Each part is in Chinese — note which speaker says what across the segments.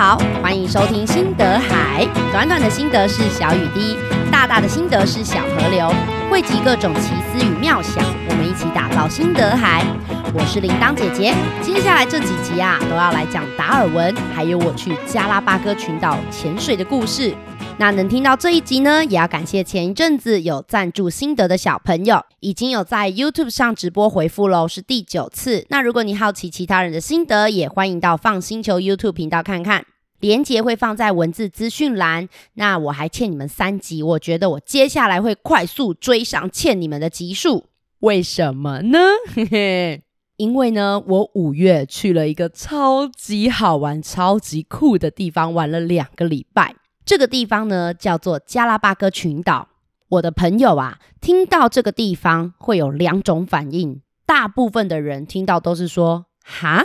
Speaker 1: 好，欢迎收听心得海。短短的心得是小雨滴，大大的心得是小河流，汇集各种奇思与妙想，我们一起打造心得海。我是铃铛姐姐，接下来这几集啊，都要来讲达尔文，还有我去加拉巴哥群岛潜水的故事。那能听到这一集呢，也要感谢前一阵子有赞助心得的小朋友，已经有在 YouTube 上直播回复喽，是第九次。那如果你好奇其他人的心得，也欢迎到 FUN 星球 YouTube 频道看看，连接会放在文字资讯栏。那我还欠你们三集，我觉得我接下来会快速追上欠你们的集数，为什么呢？嘿嘿，因为呢，我五月去了一个超级好玩、超级酷的地方，玩了两个礼拜。这个地方呢，叫做加拉巴哥群岛。我的朋友啊，听到这个地方会有两种反应。大部分的人听到都是说：“哈，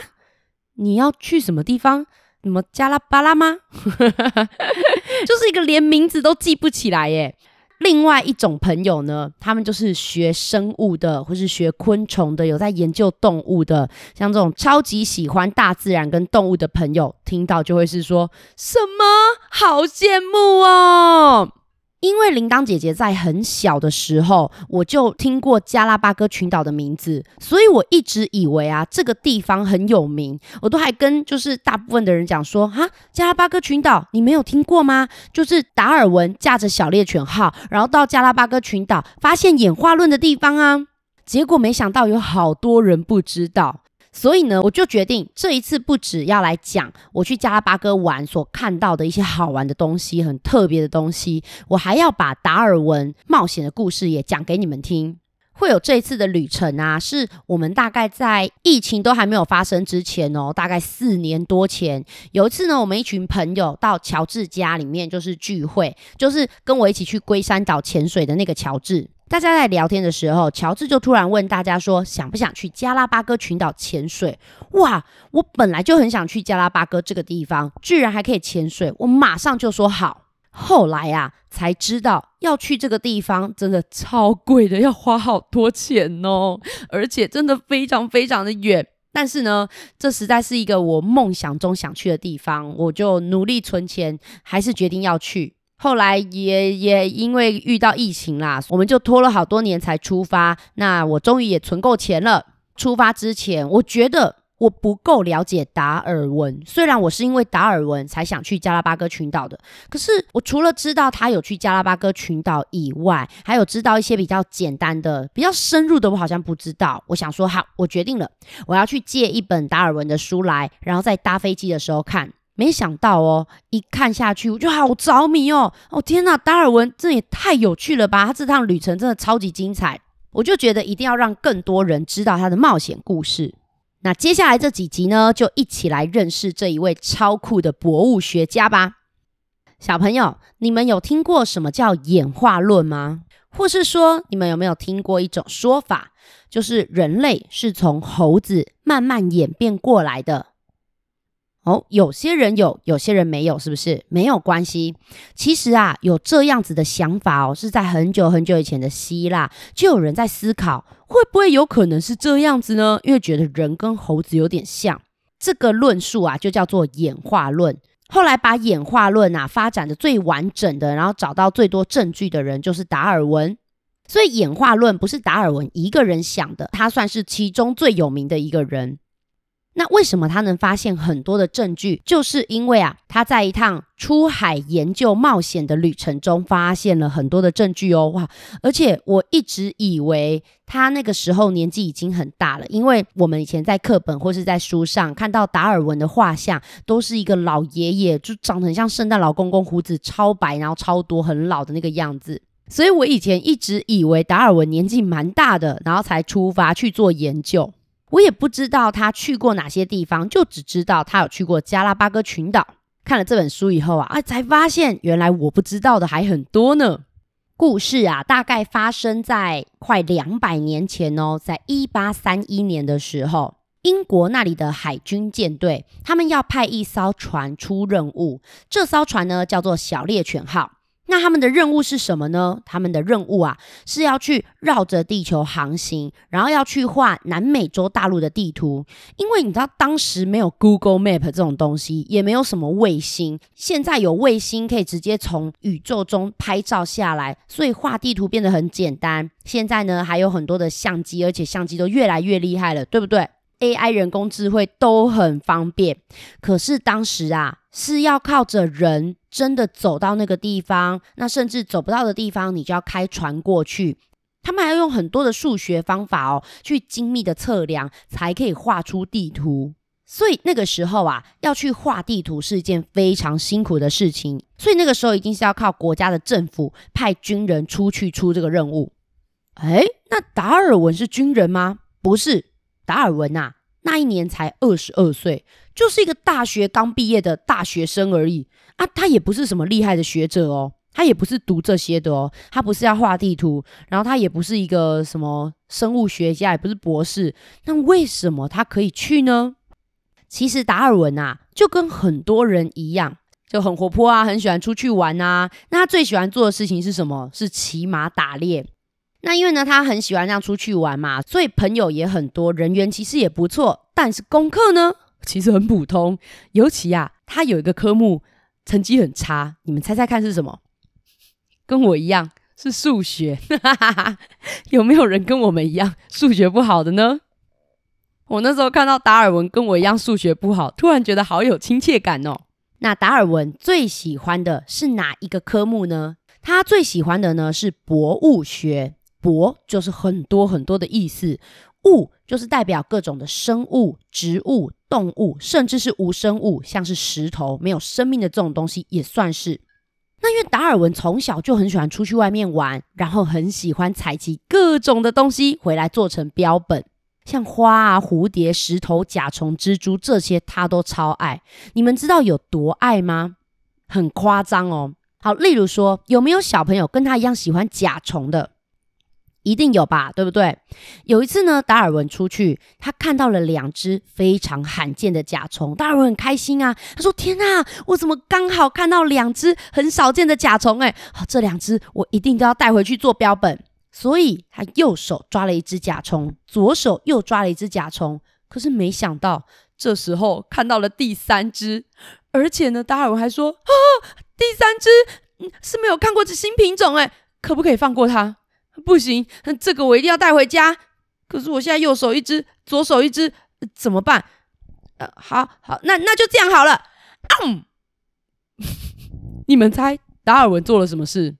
Speaker 1: 你要去什么地方？什么加拉巴拉吗？” 就是一个连名字都记不起来耶。另外一种朋友呢，他们就是学生物的，或是学昆虫的，有在研究动物的，像这种超级喜欢大自然跟动物的朋友，听到就会是说什么好羡慕哦。因为铃铛姐姐在很小的时候，我就听过加拉巴哥群岛的名字，所以我一直以为啊，这个地方很有名。我都还跟就是大部分的人讲说，哈，加拉巴哥群岛你没有听过吗？就是达尔文驾着小猎犬号，然后到加拉巴哥群岛发现演化论的地方啊。结果没想到有好多人不知道。所以呢，我就决定这一次不只要来讲我去加拉巴哥玩所看到的一些好玩的东西、很特别的东西，我还要把达尔文冒险的故事也讲给你们听。会有这一次的旅程啊，是我们大概在疫情都还没有发生之前哦，大概四年多前，有一次呢，我们一群朋友到乔治家里面就是聚会，就是跟我一起去龟山岛潜水的那个乔治。大家在聊天的时候，乔治就突然问大家说：“想不想去加拉巴哥群岛潜水？”哇，我本来就很想去加拉巴哥这个地方，居然还可以潜水，我马上就说好。后来啊，才知道要去这个地方真的超贵的，要花好多钱哦，而且真的非常非常的远。但是呢，这实在是一个我梦想中想去的地方，我就努力存钱，还是决定要去。后来也也因为遇到疫情啦，我们就拖了好多年才出发。那我终于也存够钱了。出发之前，我觉得我不够了解达尔文。虽然我是因为达尔文才想去加拉巴哥群岛的，可是我除了知道他有去加拉巴哥群岛以外，还有知道一些比较简单的、比较深入的，我好像不知道。我想说，好，我决定了，我要去借一本达尔文的书来，然后在搭飞机的时候看。没想到哦，一看下去我就好着迷哦！哦天哪，达尔文这也太有趣了吧！他这趟旅程真的超级精彩，我就觉得一定要让更多人知道他的冒险故事。那接下来这几集呢，就一起来认识这一位超酷的博物学家吧。小朋友，你们有听过什么叫演化论吗？或是说，你们有没有听过一种说法，就是人类是从猴子慢慢演变过来的？哦，有些人有，有些人没有，是不是？没有关系。其实啊，有这样子的想法哦，是在很久很久以前的希腊，就有人在思考，会不会有可能是这样子呢？因为觉得人跟猴子有点像，这个论述啊，就叫做演化论。后来把演化论啊发展的最完整的，然后找到最多证据的人，就是达尔文。所以演化论不是达尔文一个人想的，他算是其中最有名的一个人。那为什么他能发现很多的证据？就是因为啊，他在一趟出海研究冒险的旅程中发现了很多的证据哦，哇！而且我一直以为他那个时候年纪已经很大了，因为我们以前在课本或是在书上看到达尔文的画像，都是一个老爷爷，就长得很像圣诞老公公，胡子超白，然后超多，很老的那个样子。所以我以前一直以为达尔文年纪蛮大的，然后才出发去做研究。我也不知道他去过哪些地方，就只知道他有去过加拉巴哥群岛。看了这本书以后啊，啊，才发现原来我不知道的还很多呢。故事啊，大概发生在快两百年前哦，在一八三一年的时候，英国那里的海军舰队，他们要派一艘船出任务。这艘船呢，叫做小猎犬号。那他们的任务是什么呢？他们的任务啊，是要去绕着地球航行，然后要去画南美洲大陆的地图。因为你知道，当时没有 Google Map 这种东西，也没有什么卫星。现在有卫星可以直接从宇宙中拍照下来，所以画地图变得很简单。现在呢，还有很多的相机，而且相机都越来越厉害了，对不对？AI 人工智慧都很方便。可是当时啊，是要靠着人。真的走到那个地方，那甚至走不到的地方，你就要开船过去。他们还要用很多的数学方法哦，去精密的测量，才可以画出地图。所以那个时候啊，要去画地图是一件非常辛苦的事情。所以那个时候一定是要靠国家的政府派军人出去出这个任务。诶，那达尔文是军人吗？不是，达尔文呐、那一年才二十二岁，就是一个大学刚毕业的大学生而已。啊，他也不是什么厉害的学者哦，他也不是读这些的哦，他不是要画地图，然后他也不是一个什么生物学家，也不是博士，那为什么他可以去呢？其实达尔文啊，就跟很多人一样，就很活泼啊，很喜欢出去玩啊。那他最喜欢做的事情是什么？是骑马打猎。那因为呢，他很喜欢这样出去玩嘛，所以朋友也很多，人缘其实也不错。但是功课呢，其实很普通，尤其啊，他有一个科目。成绩很差，你们猜猜看是什么？跟我一样是数学，有没有人跟我们一样数学不好的呢？我那时候看到达尔文跟我一样数学不好，突然觉得好有亲切感哦。那达尔文最喜欢的是哪一个科目呢？他最喜欢的呢是博物学，博就是很多很多的意思。物就是代表各种的生物、植物、动物，甚至是无生物，像是石头，没有生命的这种东西也算是。那因为达尔文从小就很喜欢出去外面玩，然后很喜欢采集各种的东西回来做成标本，像花啊、蝴蝶、石头、甲虫、蜘蛛这些，他都超爱。你们知道有多爱吗？很夸张哦。好，例如说，有没有小朋友跟他一样喜欢甲虫的？一定有吧，对不对？有一次呢，达尔文出去，他看到了两只非常罕见的甲虫，达尔文很开心啊。他说：“天哪，我怎么刚好看到两只很少见的甲虫？哎，好，这两只我一定都要带回去做标本。”所以，他右手抓了一只甲虫，左手又抓了一只甲虫。可是没想到，这时候看到了第三只，而且呢，达尔文还说：“啊，第三只是没有看过这新品种，哎，可不可以放过它？”不行，这个我一定要带回家。可是我现在右手一只，左手一只，怎么办？呃，好好，那那就这样好了。嗯，你们猜达尔文做了什么事？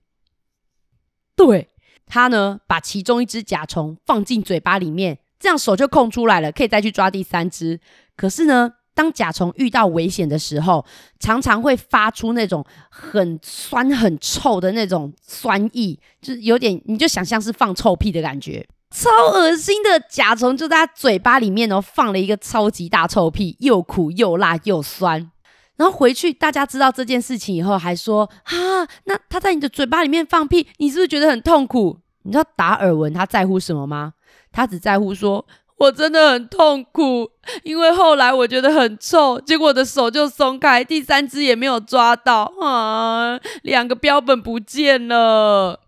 Speaker 1: 对，他呢，把其中一只甲虫放进嘴巴里面，这样手就空出来了，可以再去抓第三只。可是呢，当甲虫遇到危险的时候，常常会发出那种很酸、很臭的那种酸意，就是有点，你就想象是放臭屁的感觉，超恶心的甲虫就在他嘴巴里面哦，放了一个超级大臭屁，又苦又辣又酸。然后回去大家知道这件事情以后，还说啊，那他在你的嘴巴里面放屁，你是不是觉得很痛苦？你知道达尔文他在乎什么吗？他只在乎说。我真的很痛苦，因为后来我觉得很臭，结果我的手就松开，第三只也没有抓到啊，两个标本不见了，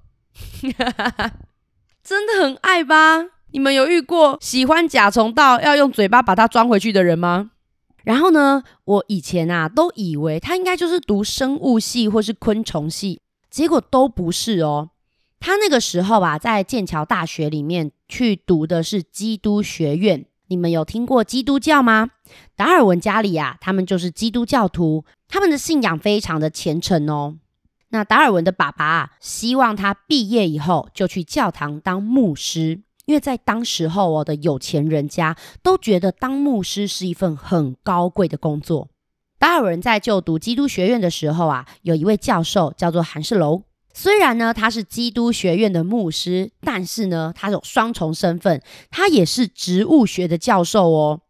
Speaker 1: 真的很爱吧？你们有遇过喜欢甲虫到要用嘴巴把它装回去的人吗？然后呢，我以前啊都以为他应该就是读生物系或是昆虫系，结果都不是哦。他那个时候啊，在剑桥大学里面去读的是基督学院。你们有听过基督教吗？达尔文家里啊，他们就是基督教徒，他们的信仰非常的虔诚哦。那达尔文的爸爸啊，希望他毕业以后就去教堂当牧师，因为在当时候哦的有钱人家都觉得当牧师是一份很高贵的工作。达尔文在就读基督学院的时候啊，有一位教授叫做韩世楼。虽然呢，他是基督学院的牧师，但是呢，他有双重身份，他也是植物学的教授哦。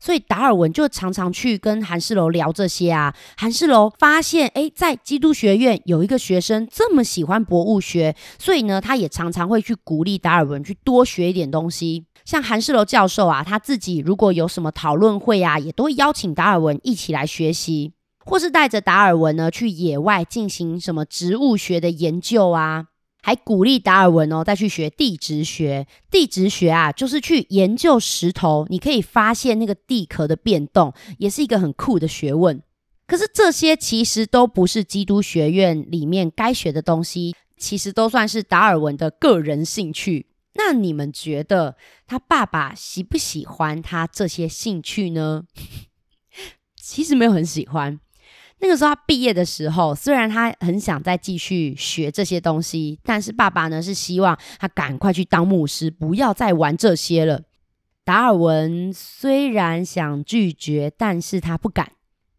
Speaker 1: 所以达尔文就常常去跟韩世楼聊这些啊。韩世楼发现，诶，在基督学院有一个学生这么喜欢博物学，所以呢，他也常常会去鼓励达尔文去多学一点东西。像韩世楼教授啊，他自己如果有什么讨论会啊，也都会邀请达尔文一起来学习。或是带着达尔文呢去野外进行什么植物学的研究啊，还鼓励达尔文哦再去学地质学。地质学啊，就是去研究石头，你可以发现那个地壳的变动，也是一个很酷的学问。可是这些其实都不是基督学院里面该学的东西，其实都算是达尔文的个人兴趣。那你们觉得他爸爸喜不喜欢他这些兴趣呢？其实没有很喜欢。那个时候他毕业的时候，虽然他很想再继续学这些东西，但是爸爸呢是希望他赶快去当牧师，不要再玩这些了。达尔文虽然想拒绝，但是他不敢。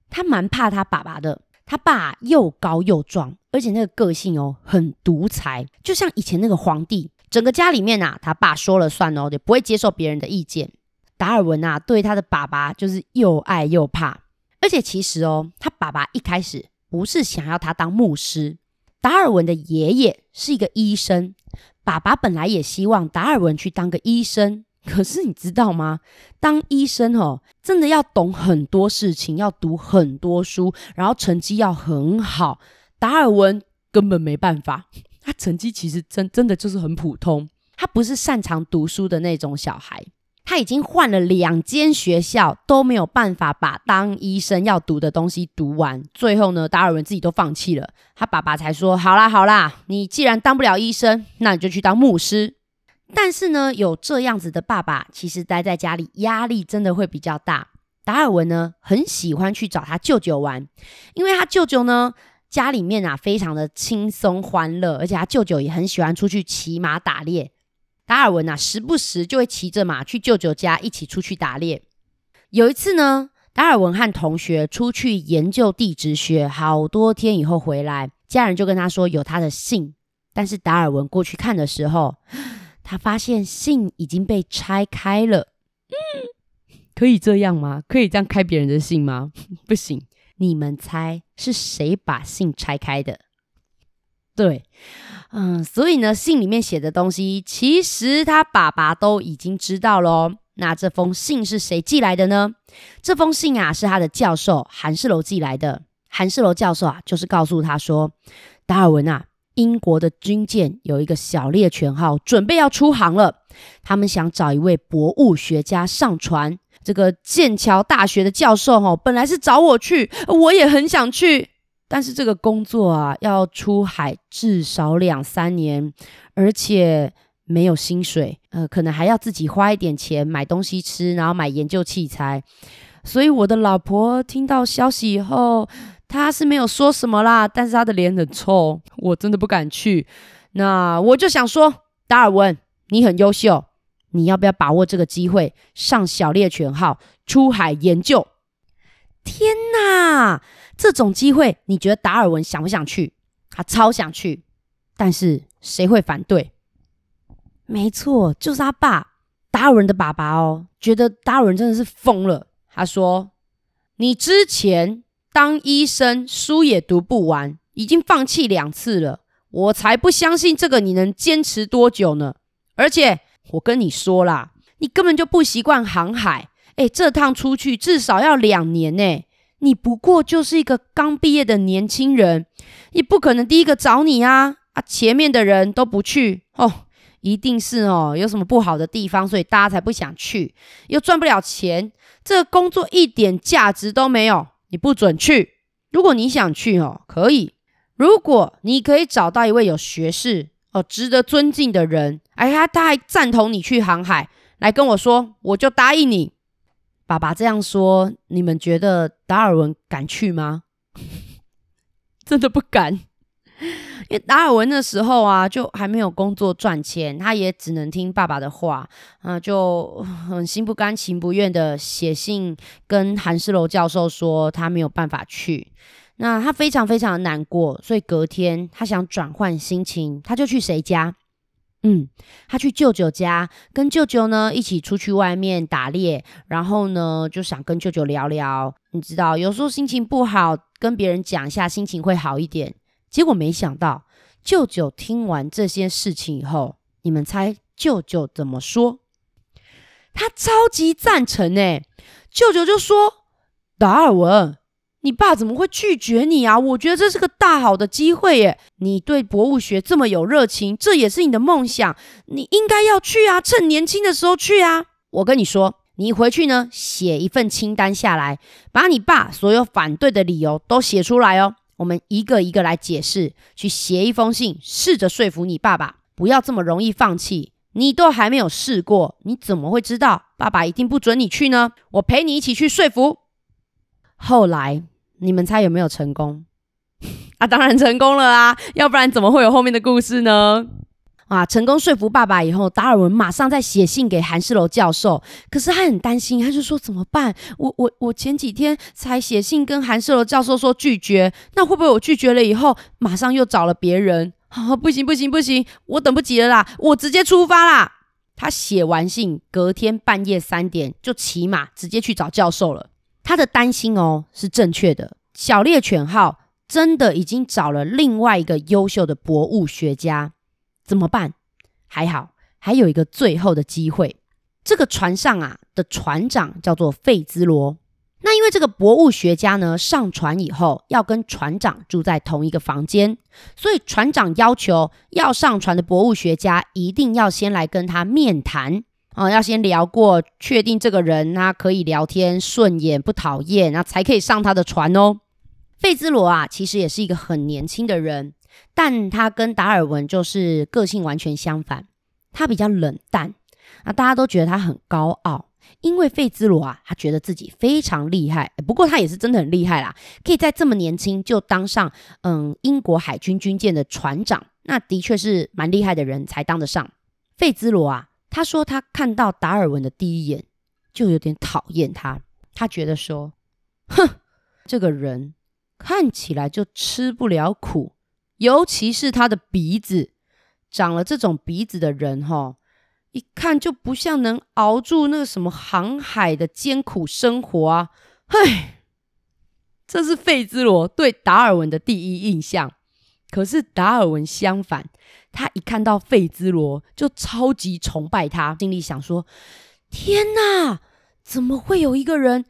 Speaker 1: 他蛮怕他爸爸的。他爸又高又壮，而且那个个性哦很独裁，就像以前那个皇帝，整个家里面啊，他爸说了算哦，也不会接受别人的意见。达尔文啊，对他的爸爸就是又爱又怕。而且其实哦，他爸爸一开始不是想要他当牧师。达尔文的爷爷是一个医生，爸爸本来也希望达尔文去当个医生。可是你知道吗？当医生哦，真的要懂很多事情，要读很多书，然后成绩要很好。达尔文根本没办法，他成绩其实真真的就是很普通，他不是擅长读书的那种小孩。他已经换了两间学校，都没有办法把当医生要读的东西读完。最后呢，达尔文自己都放弃了。他爸爸才说：“好啦好啦，你既然当不了医生，那你就去当牧师。”但是呢，有这样子的爸爸，其实待在家里压力真的会比较大。达尔文呢，很喜欢去找他舅舅玩，因为他舅舅呢，家里面啊非常的轻松欢乐，而且他舅舅也很喜欢出去骑马打猎。达尔文啊，时不时就会骑着马去舅舅家一起出去打猎。有一次呢，达尔文和同学出去研究地质学，好多天以后回来，家人就跟他说有他的信。但是达尔文过去看的时候，他发现信已经被拆开了。嗯，可以这样吗？可以这样开别人的信吗？不行。你们猜是谁把信拆开的？对。嗯，所以呢，信里面写的东西，其实他爸爸都已经知道了。那这封信是谁寄来的呢？这封信啊，是他的教授韩世楼寄来的。韩世楼教授啊，就是告诉他说，达尔文啊，英国的军舰有一个小猎犬号，准备要出航了。他们想找一位博物学家上船。这个剑桥大学的教授哦，本来是找我去，我也很想去。但是这个工作啊，要出海至少两三年，而且没有薪水，呃，可能还要自己花一点钱买东西吃，然后买研究器材。所以我的老婆听到消息以后，她是没有说什么啦，但是她的脸很臭，我真的不敢去。那我就想说，达尔文，你很优秀，你要不要把握这个机会，上小猎犬号出海研究？天哪！这种机会，你觉得达尔文想不想去？他超想去，但是谁会反对？没错，就是他爸，达尔文的爸爸哦，觉得达尔文真的是疯了。他说：“你之前当医生，书也读不完，已经放弃两次了，我才不相信这个你能坚持多久呢？而且我跟你说啦，你根本就不习惯航海，诶，这趟出去至少要两年呢。”你不过就是一个刚毕业的年轻人，也不可能第一个找你啊！啊，前面的人都不去哦，一定是哦，有什么不好的地方，所以大家才不想去，又赚不了钱，这个工作一点价值都没有，你不准去。如果你想去哦，可以。如果你可以找到一位有学识哦、值得尊敬的人，哎呀，他还赞同你去航海，来跟我说，我就答应你。爸爸这样说，你们觉得达尔文敢去吗？真的不敢，因为达尔文那时候啊，就还没有工作赚钱，他也只能听爸爸的话，啊，就很心不甘情不愿的写信跟韩世楼教授说他没有办法去。那他非常非常的难过，所以隔天他想转换心情，他就去谁家？嗯，他去舅舅家，跟舅舅呢一起出去外面打猎，然后呢就想跟舅舅聊聊。你知道，有时候心情不好，跟别人讲一下，心情会好一点。结果没想到，舅舅听完这些事情以后，你们猜舅舅怎么说？他超级赞成诶，舅舅就说：“达尔文，你爸怎么会拒绝你啊？我觉得这是个大好的机会耶！你对博物学这么有热情，这也是你的梦想，你应该要去啊，趁年轻的时候去啊！我跟你说，你回去呢，写一份清单下来，把你爸所有反对的理由都写出来哦。我们一个一个来解释，去写一封信，试着说服你爸爸，不要这么容易放弃。你都还没有试过，你怎么会知道爸爸一定不准你去呢？我陪你一起去说服。后来你们猜有没有成功？啊，当然成功了啊，要不然怎么会有后面的故事呢？啊，成功说服爸爸以后，达尔文马上再写信给韩世楼教授。可是他很担心，他就说怎么办？我我我前几天才写信跟韩世楼教授说拒绝，那会不会我拒绝了以后，马上又找了别人？啊，不行不行不行，我等不及了啦，我直接出发啦！他写完信，隔天半夜三点就骑马直接去找教授了。他的担心哦是正确的，小猎犬号真的已经找了另外一个优秀的博物学家，怎么办？还好，还有一个最后的机会。这个船上啊的船长叫做费兹罗。那因为这个博物学家呢，上船以后要跟船长住在同一个房间，所以船长要求要上船的博物学家一定要先来跟他面谈。哦，要先聊过，确定这个人他可以聊天，顺眼不讨厌，那才可以上他的船哦。费兹罗啊，其实也是一个很年轻的人，但他跟达尔文就是个性完全相反，他比较冷淡，啊，大家都觉得他很高傲，因为费兹罗啊，他觉得自己非常厉害，不过他也是真的很厉害啦，可以在这么年轻就当上嗯英国海军军舰的船长，那的确是蛮厉害的人才当得上。费兹罗啊。他说，他看到达尔文的第一眼就有点讨厌他。他觉得说，哼，这个人看起来就吃不了苦，尤其是他的鼻子，长了这种鼻子的人，哈，一看就不像能熬住那个什么航海的艰苦生活啊。唉，这是费兹罗对达尔文的第一印象。可是达尔文相反，他一看到费兹罗就超级崇拜他，心里想说：“天哪，怎么会有一个人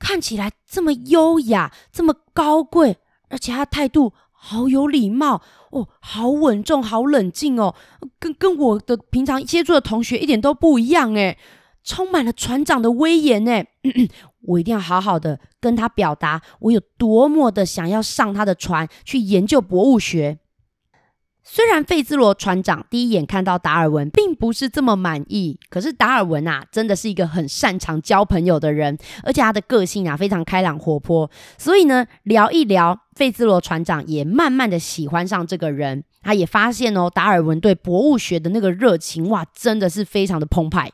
Speaker 1: 看起来这么优雅、这么高贵，而且他态度好有礼貌哦，好稳重、好冷静哦，跟跟我的平常接触的同学一点都不一样诶，充满了船长的威严诶。我一定要好好的跟他表达，我有多么的想要上他的船去研究博物学。虽然费兹罗船长第一眼看到达尔文并不是这么满意，可是达尔文啊，真的是一个很擅长交朋友的人，而且他的个性啊非常开朗活泼，所以呢，聊一聊，费兹罗船长也慢慢的喜欢上这个人。他也发现哦，达尔文对博物学的那个热情，哇，真的是非常的澎湃。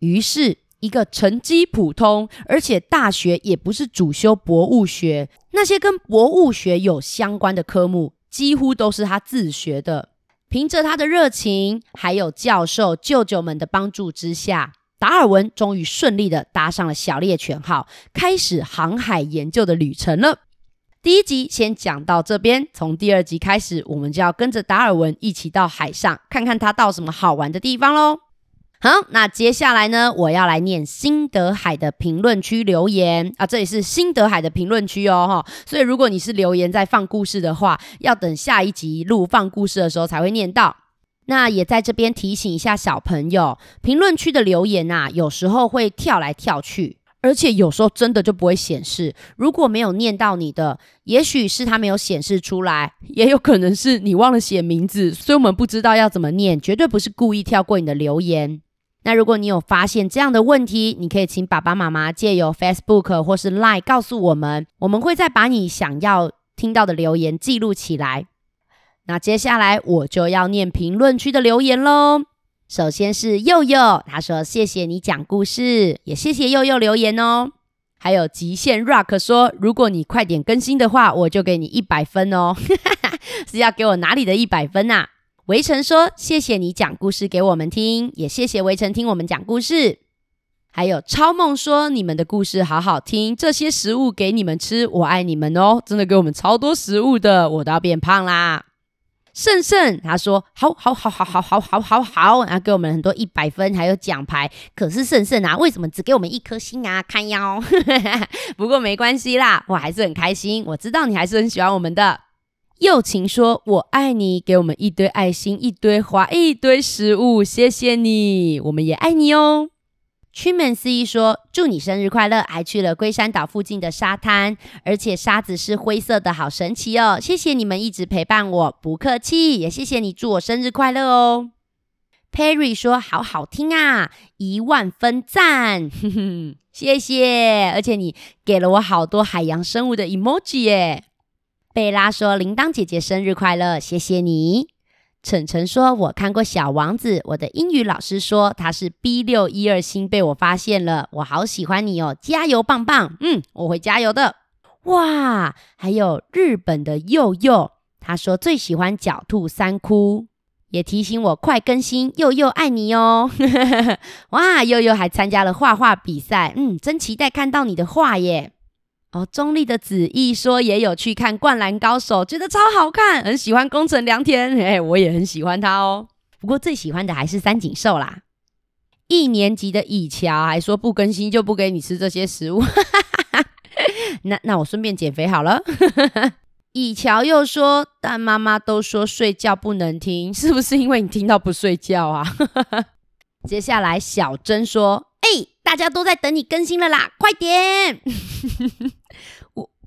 Speaker 1: 于是。一个成绩普通，而且大学也不是主修博物学，那些跟博物学有相关的科目，几乎都是他自学的。凭着他的热情，还有教授舅舅们的帮助之下，达尔文终于顺利的搭上了小猎犬号，开始航海研究的旅程了。第一集先讲到这边，从第二集开始，我们就要跟着达尔文一起到海上，看看他到什么好玩的地方喽。好，那接下来呢，我要来念新德海的评论区留言啊，这里是新德海的评论区哦，哈，所以如果你是留言在放故事的话，要等下一集录放故事的时候才会念到。那也在这边提醒一下小朋友，评论区的留言啊，有时候会跳来跳去，而且有时候真的就不会显示。如果没有念到你的，也许是他没有显示出来，也有可能是你忘了写名字，所以我们不知道要怎么念，绝对不是故意跳过你的留言。那如果你有发现这样的问题，你可以请爸爸妈妈借由 Facebook 或是 Line 告诉我们，我们会再把你想要听到的留言记录起来。那接下来我就要念评论区的留言喽。首先是佑佑，他说谢谢你讲故事，也谢谢佑佑留言哦。还有极限 Rock 说，如果你快点更新的话，我就给你一百分哦。是要给我哪里的一百分啊？围城说：“谢谢你讲故事给我们听，也谢谢围城听我们讲故事。”还有超梦说：“你们的故事好好听，这些食物给你们吃，我爱你们哦！真的给我们超多食物的，我都要变胖啦。”胜胜，他说好好好好好好好好好，然后给我们很多一百分，还有奖牌。可是胜胜啊，为什么只给我们一颗星啊？看腰。不过没关系啦，我还是很开心。我知道你还是很喜欢我们的。友情说：“我爱你，给我们一堆爱心，一堆花，一堆食物，谢谢你，我们也爱你哦。”屈门思义说：“祝你生日快乐！”还去了龟山岛附近的沙滩，而且沙子是灰色的，好神奇哦！谢谢你们一直陪伴我，不客气，也谢谢你祝我生日快乐哦。Perry 说：“好好听啊，一万分赞，哼哼，谢谢！而且你给了我好多海洋生物的 emoji 耶。”贝拉说：“铃铛姐姐生日快乐，谢谢你。”晨晨说：“我看过《小王子》，我的英语老师说他是 B 六一二星，被我发现了。我好喜欢你哦，加油，棒棒！嗯，我会加油的。哇，还有日本的佑佑，他说最喜欢狡兔三窟，也提醒我快更新。佑佑爱你哦。哇，佑佑还参加了画画比赛，嗯，真期待看到你的画耶。”哦，中立的子毅说也有去看《灌篮高手》，觉得超好看，很喜欢宫城良田，嘿，我也很喜欢他哦。不过最喜欢的还是三井寿啦。一年级的以乔还说不更新就不给你吃这些食物，那那我顺便减肥好了。以乔又说，但妈妈都说睡觉不能听，是不是因为你听到不睡觉啊？接下来小珍说，哎，大家都在等你更新了啦，快点！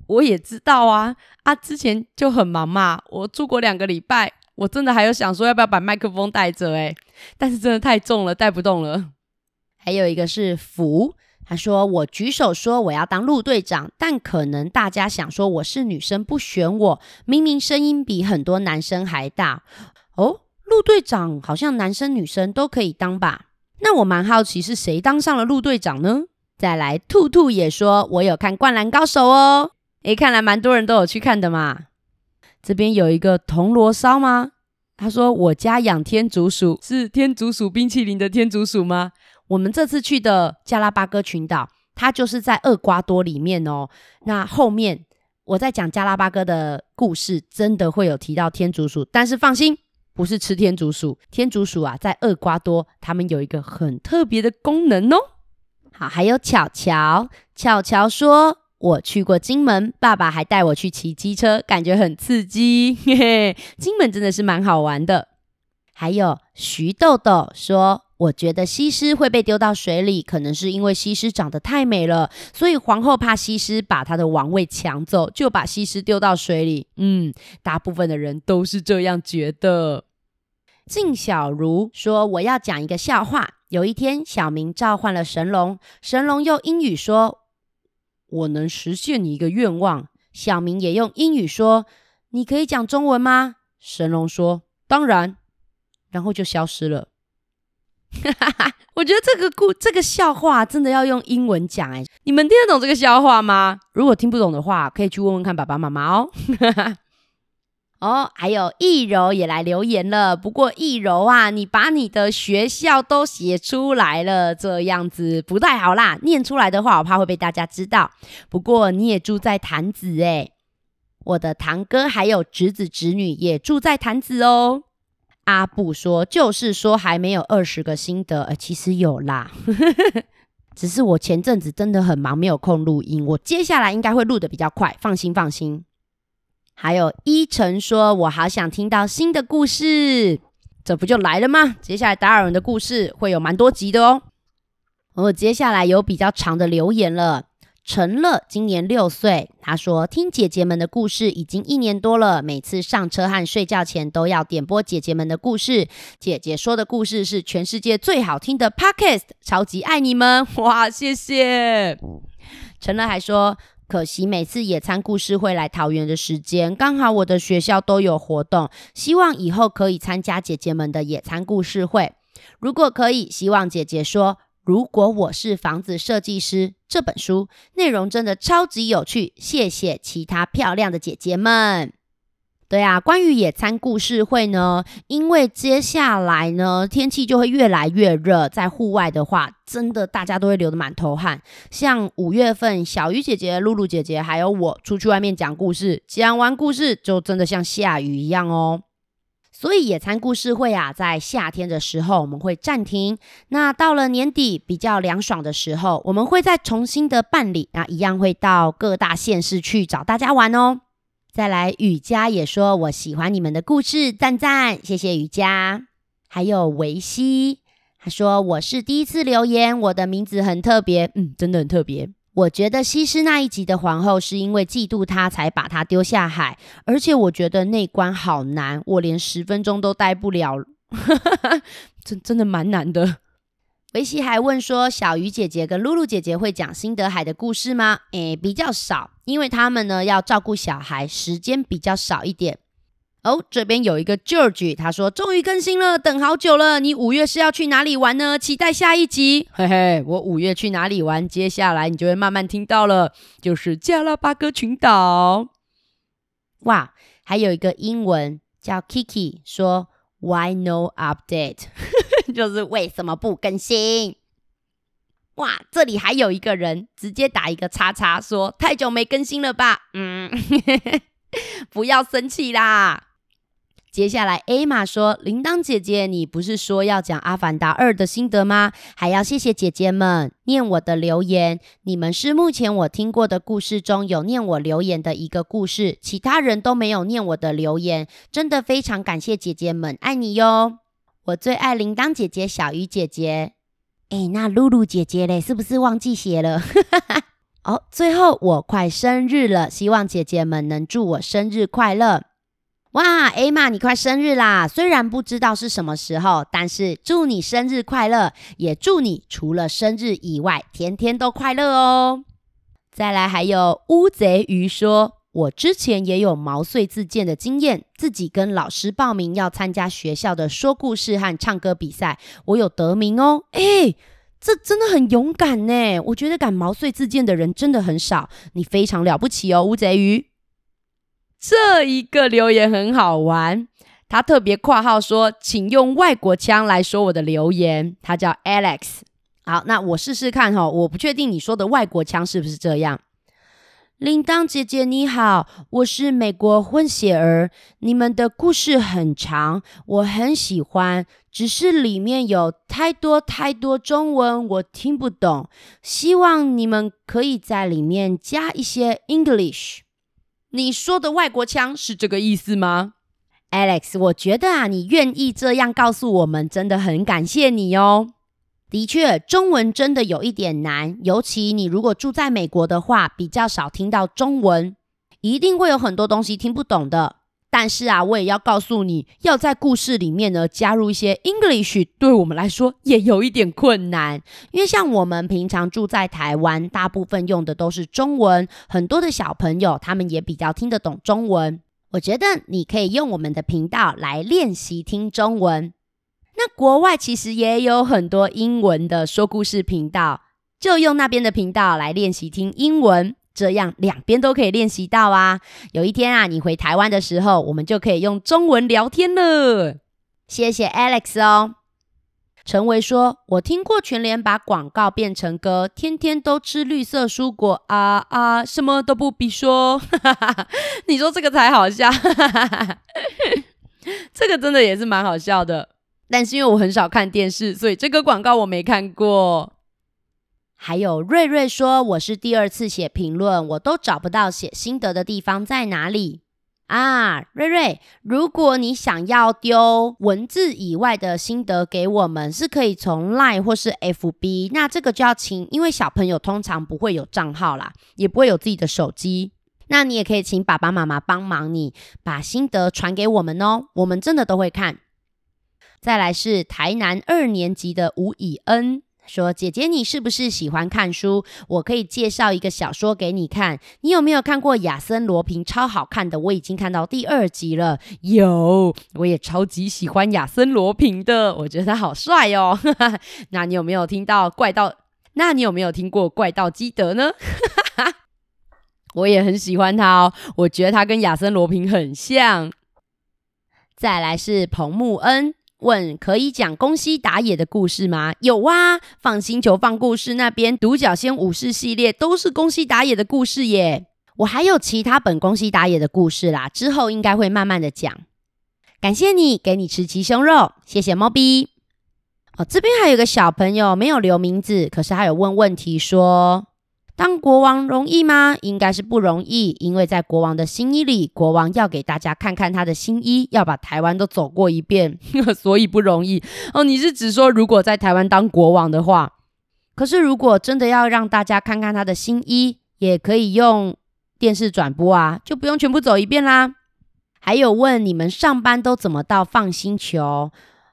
Speaker 1: 我也知道啊啊，之前就很忙嘛，我住过两个礼拜，我真的还有想说要不要把麦克风带着诶，但是真的太重了，带不动了。还有一个是福，他说我举手说我要当陆队长，但可能大家想说我是女生不选我，明明声音比很多男生还大哦。陆队长好像男生女生都可以当吧？那我蛮好奇是谁当上了陆队长呢？再来，兔兔也说：“我有看《灌篮高手》哦。”诶，看来蛮多人都有去看的嘛。这边有一个铜锣烧吗？他说：“我家养天竺鼠，是天竺鼠冰淇淋的天竺鼠吗？”我们这次去的加拉巴哥群岛，它就是在厄瓜多里面哦。那后面我在讲加拉巴哥的故事，真的会有提到天竺鼠，但是放心，不是吃天竺鼠。天竺鼠啊，在厄瓜多，它们有一个很特别的功能哦。好，还有巧巧，巧巧说：“我去过金门，爸爸还带我去骑机车，感觉很刺激。嘿嘿，金门真的是蛮好玩的。”还有徐豆豆说：“我觉得西施会被丢到水里，可能是因为西施长得太美了，所以皇后怕西施把她的王位抢走，就把西施丢到水里。”嗯，大部分的人都是这样觉得。靳小如说：“我要讲一个笑话。有一天，小明召唤了神龙，神龙用英语说：‘我能实现你一个愿望。’小明也用英语说：‘你可以讲中文吗？’神龙说：‘当然。’然后就消失了。哈哈哈，我觉得这个故这个笑话真的要用英文讲哎，你们听得懂这个笑话吗？如果听不懂的话，可以去问问看爸爸妈妈哦。哦，还有易柔也来留言了。不过易柔啊，你把你的学校都写出来了，这样子不太好啦。念出来的话，我怕会被大家知道。不过你也住在潭子诶，我的堂哥还有侄子侄女也住在潭子哦。阿布说，就是说还没有二十个心得，呃，其实有啦，只是我前阵子真的很忙，没有空录音。我接下来应该会录得比较快，放心放心。还有依晨说：“我好想听到新的故事，这不就来了吗？接下来达尔文的故事会有蛮多集的哦。我接下来有比较长的留言了。陈乐今年六岁，他说听姐姐们的故事已经一年多了，每次上车和睡觉前都要点播姐姐们的故事。姐姐说的故事是全世界最好听的 Podcast，超级爱你们！哇，谢谢。陈乐还说。”可惜每次野餐故事会来桃园的时间，刚好我的学校都有活动，希望以后可以参加姐姐们的野餐故事会。如果可以，希望姐姐说，如果我是房子设计师这本书内容真的超级有趣，谢谢其他漂亮的姐姐们。对啊，关于野餐故事会呢，因为接下来呢，天气就会越来越热，在户外的话，真的大家都会流得满头汗。像五月份，小鱼姐姐、露露姐姐还有我出去外面讲故事，讲完故事就真的像下雨一样哦。所以野餐故事会啊，在夏天的时候我们会暂停。那到了年底比较凉爽的时候，我们会再重新的办理。那一样会到各大县市去找大家玩哦。再来，雨佳也说我喜欢你们的故事，赞赞，谢谢雨佳。还有维西，他说我是第一次留言，我的名字很特别，嗯，真的很特别。我觉得西施那一集的皇后是因为嫉妒他才把他丢下海，而且我觉得那关好难，我连十分钟都待不了，真真的蛮难的。维西还问说，小鱼姐姐跟露露姐姐会讲辛德海的故事吗？诶，比较少，因为他们呢要照顾小孩，时间比较少一点。哦，这边有一个 George，他说终于更新了，等好久了。你五月是要去哪里玩呢？期待下一集。嘿嘿，我五月去哪里玩？接下来你就会慢慢听到了，就是加拉巴哥群岛。哇，还有一个英文叫 Kiki，说 Why no update？就是为什么不更新？哇，这里还有一个人直接打一个叉叉，说太久没更新了吧？嗯，不要生气啦。接下来，A 玛说：“铃铛姐姐，你不是说要讲《阿凡达二》的心得吗？还要谢谢姐姐们念我的留言。你们是目前我听过的故事中有念我留言的一个故事，其他人都没有念我的留言，真的非常感谢姐姐们，爱你哟！我最爱铃铛姐姐、小鱼姐姐。诶，那露露姐姐嘞，是不是忘记写了？哦，最后我快生日了，希望姐姐们能祝我生日快乐。”哇，艾玛，你快生日啦！虽然不知道是什么时候，但是祝你生日快乐，也祝你除了生日以外，天天都快乐哦。再来，还有乌贼鱼说，我之前也有毛遂自荐的经验，自己跟老师报名要参加学校的说故事和唱歌比赛，我有得名哦。诶，这真的很勇敢呢！我觉得敢毛遂自荐的人真的很少，你非常了不起哦，乌贼鱼。这一个留言很好玩，他特别括号说：“请用外国腔来说我的留言。”他叫 Alex。好，那我试试看哈，我不确定你说的外国腔是不是这样。铃铛姐姐你好，我是美国混血儿。你们的故事很长，我很喜欢，只是里面有太多太多中文，我听不懂。希望你们可以在里面加一些 English。你说的外国腔是这个意思吗，Alex？我觉得啊，你愿意这样告诉我们，真的很感谢你哦。的确，中文真的有一点难，尤其你如果住在美国的话，比较少听到中文，一定会有很多东西听不懂的。但是啊，我也要告诉你，要在故事里面呢加入一些 English，对我们来说也有一点困难。因为像我们平常住在台湾，大部分用的都是中文，很多的小朋友他们也比较听得懂中文。我觉得你可以用我们的频道来练习听中文。那国外其实也有很多英文的说故事频道，就用那边的频道来练习听英文。这样两边都可以练习到啊！有一天啊，你回台湾的时候，我们就可以用中文聊天了。谢谢 Alex 哦。陈维说：“我听过全联把广告变成歌，天天都吃绿色蔬果啊啊，什么都不必说。”你说这个才好笑，这个真的也是蛮好笑的。但是因为我很少看电视，所以这个广告我没看过。还有瑞瑞说：“我是第二次写评论，我都找不到写心得的地方在哪里啊？”瑞瑞，如果你想要丢文字以外的心得给我们，是可以从 Line 或是 FB。那这个就要请，因为小朋友通常不会有账号啦，也不会有自己的手机。那你也可以请爸爸妈妈帮忙你把心得传给我们哦，我们真的都会看。再来是台南二年级的吴以恩。说姐姐，你是不是喜欢看书？我可以介绍一个小说给你看。你有没有看过亚森罗平？超好看的，我已经看到第二集了。有，我也超级喜欢亚森罗平的，我觉得他好帅哦。那你有没有听到怪盗？那你有没有听过怪盗基德呢？我也很喜欢他哦，我觉得他跟亚森罗平很像。再来是彭木恩。问可以讲宫西达也的故事吗？有啊，放星球放故事那边独角仙武士系列都是宫西达也的故事耶。我还有其他本宫西达也的故事啦，之后应该会慢慢的讲。感谢你，给你吃鸡胸肉，谢谢猫咪。哦，这边还有个小朋友没有留名字，可是他有问问题说，当国王容易吗？应该是不容易，因为在国王的新衣里，国王要给大家看看他的新衣，要把台湾都走过一遍，所以不容易。哦，你是指说如果在台湾当国王的话？可是如果真的要让大家看看他的新衣，也可以用电视转播啊，就不用全部走一遍啦。还有问你们上班都怎么到 FUN 星球？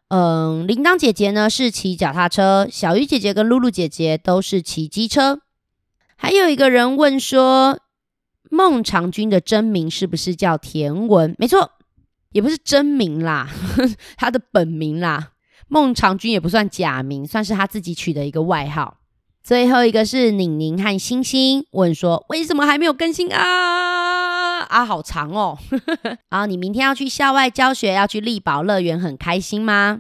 Speaker 1: 嗯，铃铛姐姐呢是骑脚踏车，小鱼姐姐跟露露姐姐都是骑机车。还有一个人问说，孟尝君的真名是不是叫田文？没错，也不是真名啦，呵呵，他的本名啦。孟尝君也不算假名，算是他自己取的一个外号。最后一个是宁宁和星星问说，为什么还没有更新啊？啊，好长哦。啊，你明天要去校外教学，要去力宝乐园，很开心吗？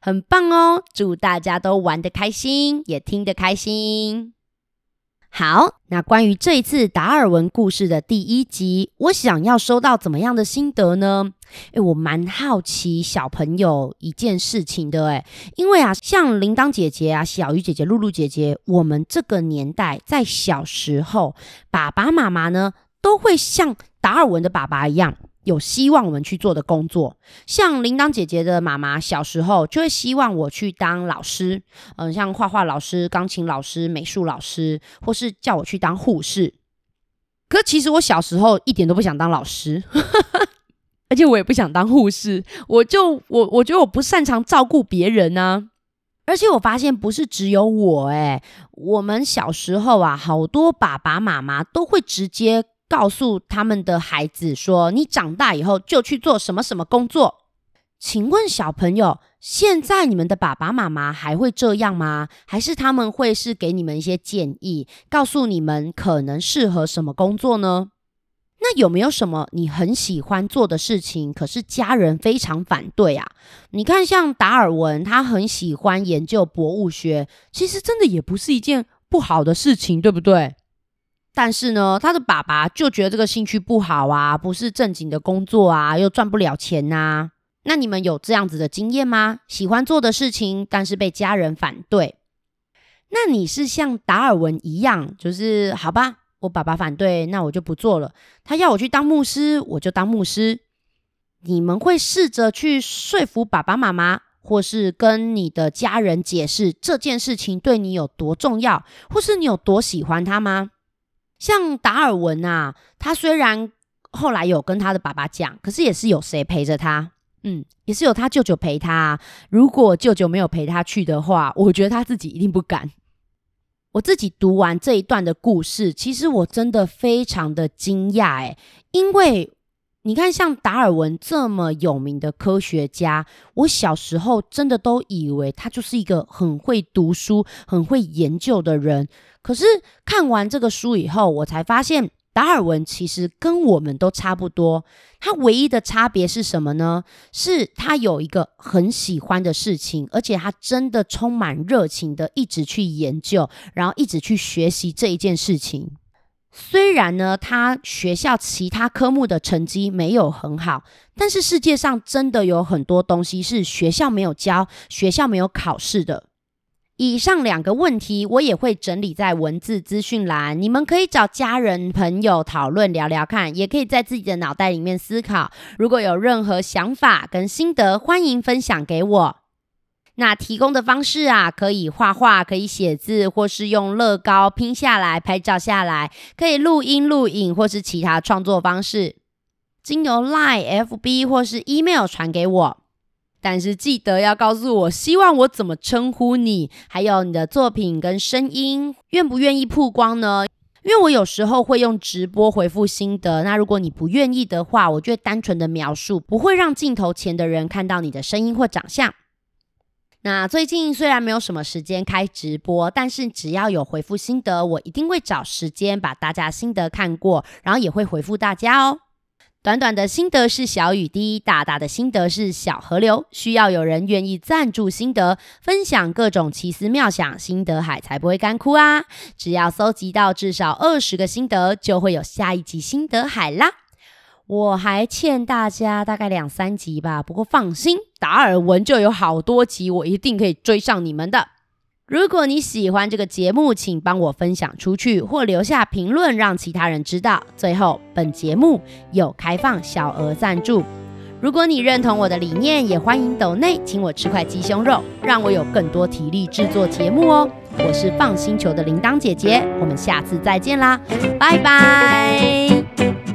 Speaker 1: 很棒哦，祝大家都玩得开心，也听得开心。好，那关于这一次达尔文故事的第一集，我想要收到怎么样的心得呢？诶，我蛮好奇小朋友一件事情的，诶，因为啊，像铃铛姐姐啊、小鱼姐姐、露露姐姐，我们这个年代在小时候，爸爸妈妈呢都会像达尔文的爸爸一样。有希望我们去做的工作，像铃铛姐姐的妈妈小时候就会希望我去当老师，嗯，像画画老师、钢琴老师、美术老师，或是叫我去当护士。可其实我小时候一点都不想当老师，而且我也不想当护士，我就我我觉得我不擅长照顾别人啊。而且我发现不是只有我，诶，我们小时候啊，好多爸爸妈妈都会直接。告诉他们的孩子说：“你长大以后就去做什么什么工作。”请问小朋友，现在你们的爸爸妈妈还会这样吗？还是他们会是给你们一些建议，告诉你们可能适合什么工作呢？那有没有什么你很喜欢做的事情，可是家人非常反对啊？你看，像达尔文，他很喜欢研究博物学，其实真的也不是一件不好的事情，对不对？但是呢，他的爸爸就觉得这个兴趣不好啊，不是正经的工作啊，又赚不了钱呐。那你们有这样子的经验吗？喜欢做的事情，但是被家人反对。那你是像达尔文一样，就是好吧，我爸爸反对，那我就不做了。他要我去当牧师，我就当牧师。你们会试着去说服爸爸妈妈，或是跟你的家人解释这件事情对你有多重要，或是你有多喜欢他吗？像达尔文啊，他虽然后来有跟他的爸爸讲，可是也是有谁陪着他？嗯，也是有他舅舅陪他。如果舅舅没有陪他去的话，我觉得他自己一定不敢。我自己读完这一段的故事，其实我真的非常的惊讶，诶，因为。你看，像达尔文这么有名的科学家，我小时候真的都以为他就是一个很会读书、很会研究的人。可是看完这个书以后，我才发现达尔文其实跟我们都差不多。他唯一的差别是什么呢？是他有一个很喜欢的事情，而且他真的充满热情的一直去研究，然后一直去学习这一件事情。虽然呢，他学校其他科目的成绩没有很好，但是世界上真的有很多东西是学校没有教、学校没有考试的。以上两个问题，我也会整理在文字资讯栏，你们可以找家人朋友讨论聊聊看，也可以在自己的脑袋里面思考。如果有任何想法跟心得，欢迎分享给我。那提供的方式啊，可以画画，可以写字，或是用乐高拼下来、拍照下来，可以录音、录影，或是其他创作方式，经由 Line、FB 或是 Email 传给我。但是记得要告诉我，希望我怎么称呼你，还有你的作品跟声音，愿不愿意曝光呢？因为我有时候会用直播回复心得，那如果你不愿意的话，我就会单纯的描述，不会让镜头前的人看到你的声音或长相。那最近虽然没有什么时间开直播，但是只要有回复心得，我一定会找时间把大家心得看过，然后也会回复大家哦。短短的心得是小雨滴，大大的心得是小河流，需要有人愿意赞助心得，分享各种奇思妙想，心得海才不会干枯啊！只要搜集到至少二十个心得，就会有下一集心得海啦。我还欠大家大概两三集吧，不过放心，达尔文就有好多集，我一定可以追上你们的。如果你喜欢这个节目，请帮我分享出去，或留下评论，让其他人知道。最后，本节目有开放小额赞助，如果你认同我的理念，也欢迎抖内请我吃块鸡胸肉，让我有更多体力制作节目哦。我是放星球的铃铛姐姐，我们下次再见啦，拜拜。